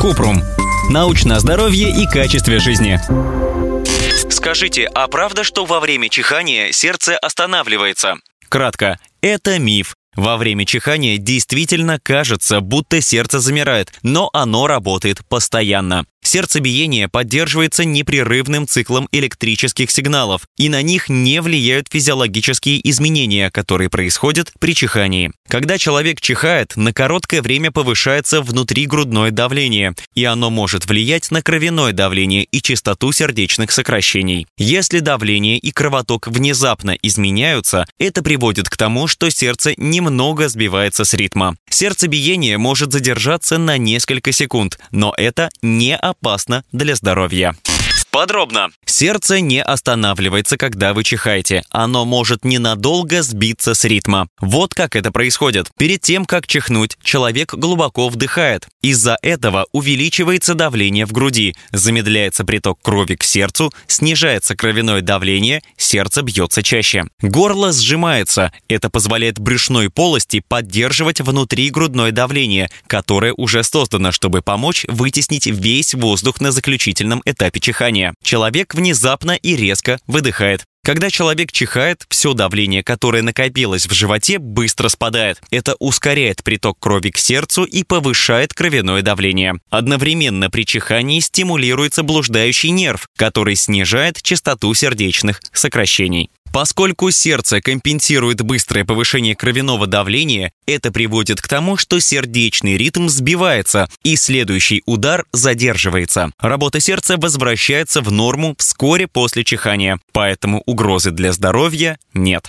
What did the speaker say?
Купрум. Научное здоровье и качестве жизни. Скажите, а правда, что во время чихания сердце останавливается? Кратко, это миф. Во время чихания действительно кажется, будто сердце замирает, но оно работает постоянно. Сердцебиение поддерживается непрерывным циклом электрических сигналов, и на них не влияют физиологические изменения, которые происходят при чихании. Когда человек чихает, на короткое время повышается внутригрудное давление, и оно может влиять на кровяное давление и частоту сердечных сокращений. Если давление и кровоток внезапно изменяются, это приводит к тому, что сердце немного сбивается с ритма. Сердцебиение может задержаться на несколько секунд, но это не опасно для здоровья. Подробно. Сердце не останавливается, когда вы чихаете. Оно может ненадолго сбиться с ритма. Вот как это происходит. Перед тем, как чихнуть, человек глубоко вдыхает. Из-за этого увеличивается давление в груди, замедляется приток крови к сердцу, снижается кровяное давление, сердце бьется чаще. Горло сжимается. Это позволяет брюшной полости поддерживать внутри грудное давление, которое уже создано, чтобы помочь вытеснить весь воздух на заключительном этапе чихания давления. Человек внезапно и резко выдыхает. Когда человек чихает, все давление, которое накопилось в животе, быстро спадает. Это ускоряет приток крови к сердцу и повышает кровяное давление. Одновременно при чихании стимулируется блуждающий нерв, который снижает частоту сердечных сокращений. Поскольку сердце компенсирует быстрое повышение кровяного давления, это приводит к тому, что сердечный ритм сбивается и следующий удар задерживается. Работа сердца возвращается в норму вскоре после чихания, поэтому угрозы для здоровья нет.